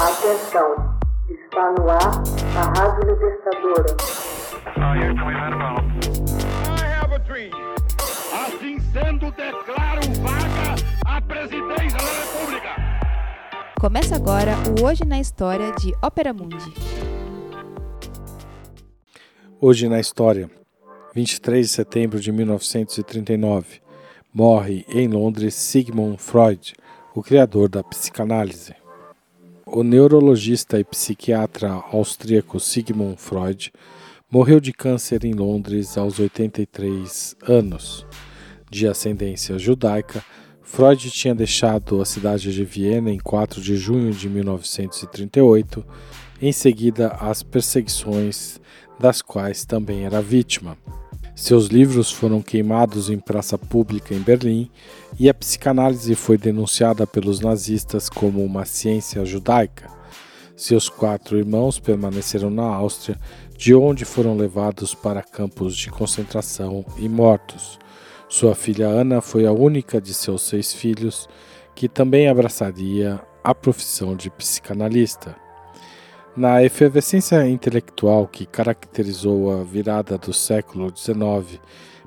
Atenção, está no ar a Rádio Libertadora. Assim sendo, declaro vaga a presidência da República. Começa agora o Hoje na História de Ópera Mundi. Hoje na História, 23 de setembro de 1939, morre em Londres Sigmund Freud, o criador da psicanálise. O neurologista e psiquiatra austríaco Sigmund Freud morreu de câncer em Londres aos 83 anos. De ascendência judaica, Freud tinha deixado a cidade de Viena em 4 de junho de 1938, em seguida às perseguições das quais também era vítima. Seus livros foram queimados em praça pública em Berlim e a psicanálise foi denunciada pelos nazistas como uma ciência judaica. Seus quatro irmãos permaneceram na Áustria, de onde foram levados para campos de concentração e mortos. Sua filha Ana foi a única de seus seis filhos que também abraçaria a profissão de psicanalista. Na efervescência intelectual que caracterizou a virada do século XIX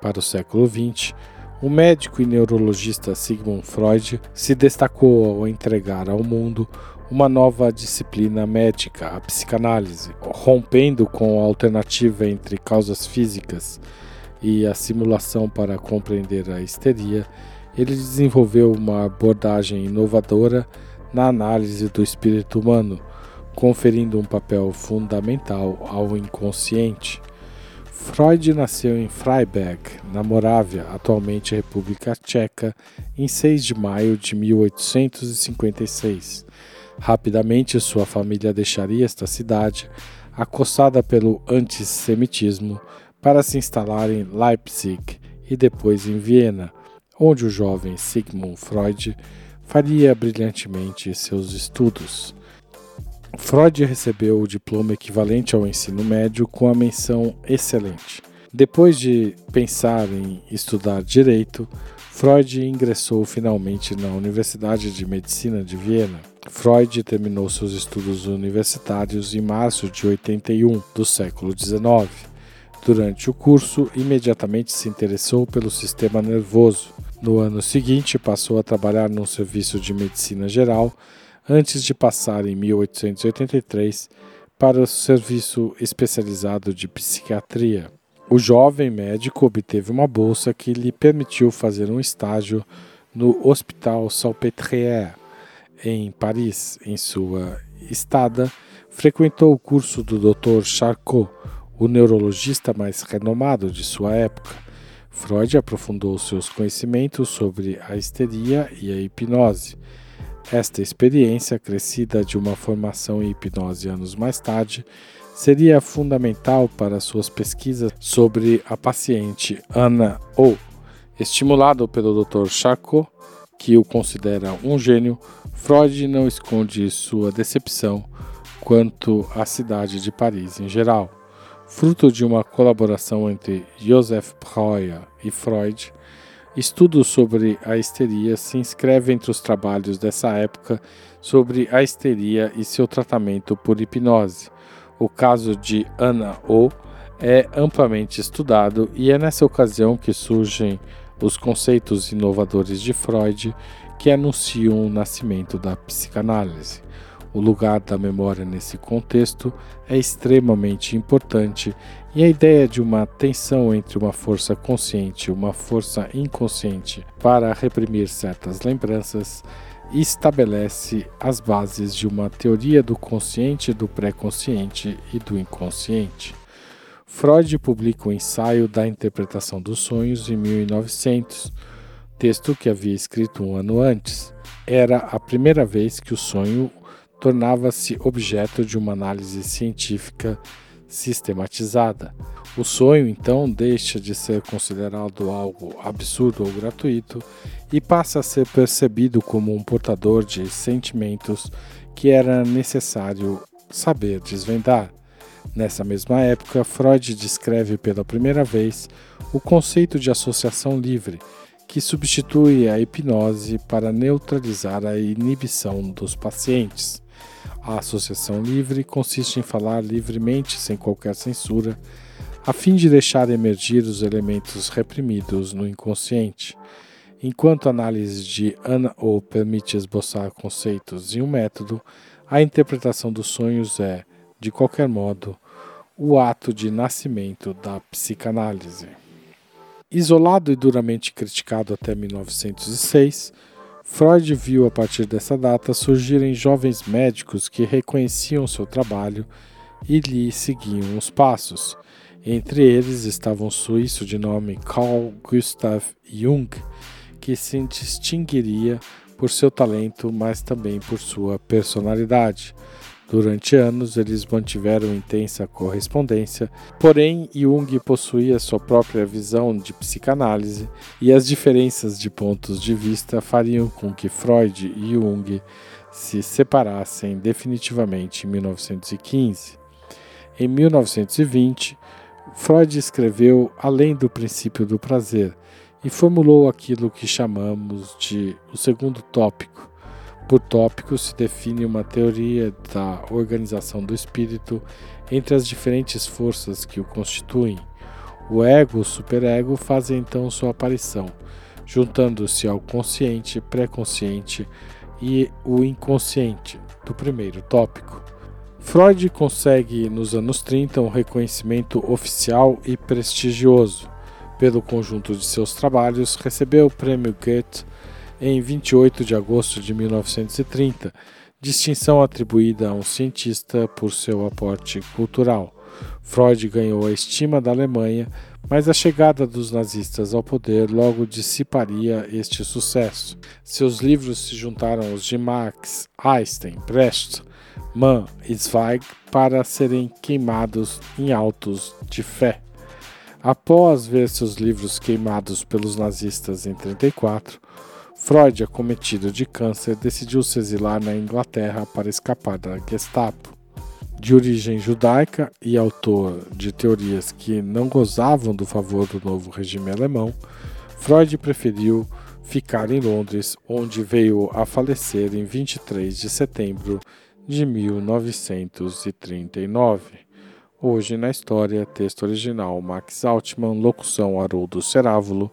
para o século XX, o médico e neurologista Sigmund Freud se destacou ao entregar ao mundo uma nova disciplina médica, a psicanálise, rompendo com a alternativa entre causas físicas e a simulação para compreender a histeria. Ele desenvolveu uma abordagem inovadora na análise do espírito humano, conferindo um papel fundamental ao inconsciente. Freud nasceu em Freiberg, na Morávia, atualmente República Tcheca, em 6 de maio de 1856. Rapidamente, sua família deixaria esta cidade, acossada pelo antissemitismo, para se instalar em Leipzig e depois em Viena, onde o jovem Sigmund Freud faria brilhantemente seus estudos. Freud recebeu o diploma equivalente ao ensino médio com a menção excelente. Depois de pensar em estudar direito, Freud ingressou finalmente na Universidade de Medicina de Viena. Freud terminou seus estudos universitários em março de 81 do século XIX. Durante o curso, imediatamente se interessou pelo sistema nervoso. No ano seguinte, passou a trabalhar num serviço de medicina geral antes de passar em 1883 para o serviço especializado de psiquiatria. O jovem médico obteve uma bolsa que lhe permitiu fazer um estágio no Hospital Salpêtrière, em Paris. Em sua estada, frequentou o curso do Dr. Charcot, o neurologista mais renomado de sua época. Freud aprofundou seus conhecimentos sobre a histeria e a hipnose esta experiência, crescida de uma formação em hipnose anos mais tarde, seria fundamental para suas pesquisas sobre a paciente Ana O. Estimulado pelo Dr. Charcot, que o considera um gênio, Freud não esconde sua decepção quanto à cidade de Paris em geral. Fruto de uma colaboração entre Joseph Breuer e Freud, Estudos sobre a histeria se inscreve entre os trabalhos dessa época sobre a histeria e seu tratamento por hipnose. O caso de Anna O é amplamente estudado e é nessa ocasião que surgem os conceitos inovadores de Freud que anunciam o nascimento da psicanálise. O lugar da memória nesse contexto é extremamente importante e a ideia de uma tensão entre uma força consciente e uma força inconsciente para reprimir certas lembranças estabelece as bases de uma teoria do consciente, do pré-consciente e do inconsciente. Freud publica o ensaio da interpretação dos sonhos em 1900, texto que havia escrito um ano antes. Era a primeira vez que o sonho tornava-se objeto de uma análise científica sistematizada. O sonho, então, deixa de ser considerado algo absurdo ou gratuito e passa a ser percebido como um portador de sentimentos que era necessário saber desvendar. Nessa mesma época, Freud descreve pela primeira vez o conceito de associação livre, que substitui a hipnose para neutralizar a inibição dos pacientes. A associação livre consiste em falar livremente, sem qualquer censura, a fim de deixar emergir os elementos reprimidos no inconsciente. Enquanto a análise de Ana ou permite esboçar conceitos e um método, a interpretação dos sonhos é, de qualquer modo, o ato de nascimento da psicanálise. Isolado e duramente criticado até 1906, Freud viu a partir dessa data surgirem jovens médicos que reconheciam seu trabalho e lhe seguiam os passos. Entre eles estava um suíço de nome Carl Gustav Jung, que se distinguiria por seu talento, mas também por sua personalidade. Durante anos, eles mantiveram intensa correspondência, porém, Jung possuía sua própria visão de psicanálise e as diferenças de pontos de vista fariam com que Freud e Jung se separassem definitivamente em 1915. Em 1920, Freud escreveu Além do Princípio do Prazer e formulou aquilo que chamamos de o segundo tópico. Por tópico se define uma teoria da organização do espírito entre as diferentes forças que o constituem. O ego o superego fazem então sua aparição, juntando-se ao consciente, pré-consciente e o inconsciente do primeiro tópico. Freud consegue nos anos 30 um reconhecimento oficial e prestigioso. Pelo conjunto de seus trabalhos, recebeu o prêmio Goethe em 28 de agosto de 1930, distinção atribuída a um cientista por seu aporte cultural. Freud ganhou a estima da Alemanha, mas a chegada dos nazistas ao poder logo dissiparia este sucesso. Seus livros se juntaram aos de Marx, Einstein, Brecht, Mann e Zweig para serem queimados em autos de fé. Após ver seus livros queimados pelos nazistas em 1934, Freud, acometido de câncer, decidiu se exilar na Inglaterra para escapar da Gestapo. De origem judaica e autor de teorias que não gozavam do favor do novo regime alemão, Freud preferiu ficar em Londres, onde veio a falecer em 23 de setembro de 1939. Hoje na história, texto original Max Altman, locução Haroldo Cerávulo,